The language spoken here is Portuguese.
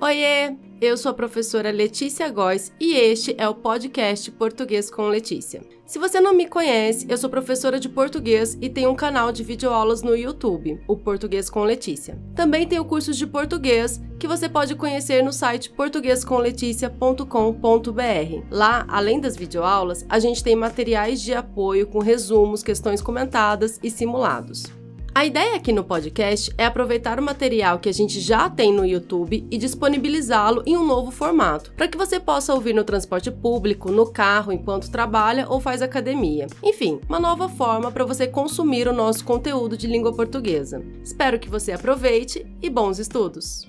Oiê! Eu sou a professora Letícia Góes e este é o podcast Português com Letícia. Se você não me conhece, eu sou professora de português e tenho um canal de videoaulas no YouTube, o Português com Letícia. Também tenho cursos de português que você pode conhecer no site portuguescomleticia.com.br. Lá, além das videoaulas, a gente tem materiais de apoio com resumos, questões comentadas e simulados. A ideia aqui no podcast é aproveitar o material que a gente já tem no YouTube e disponibilizá-lo em um novo formato, para que você possa ouvir no transporte público, no carro, enquanto trabalha ou faz academia. Enfim, uma nova forma para você consumir o nosso conteúdo de língua portuguesa. Espero que você aproveite e bons estudos!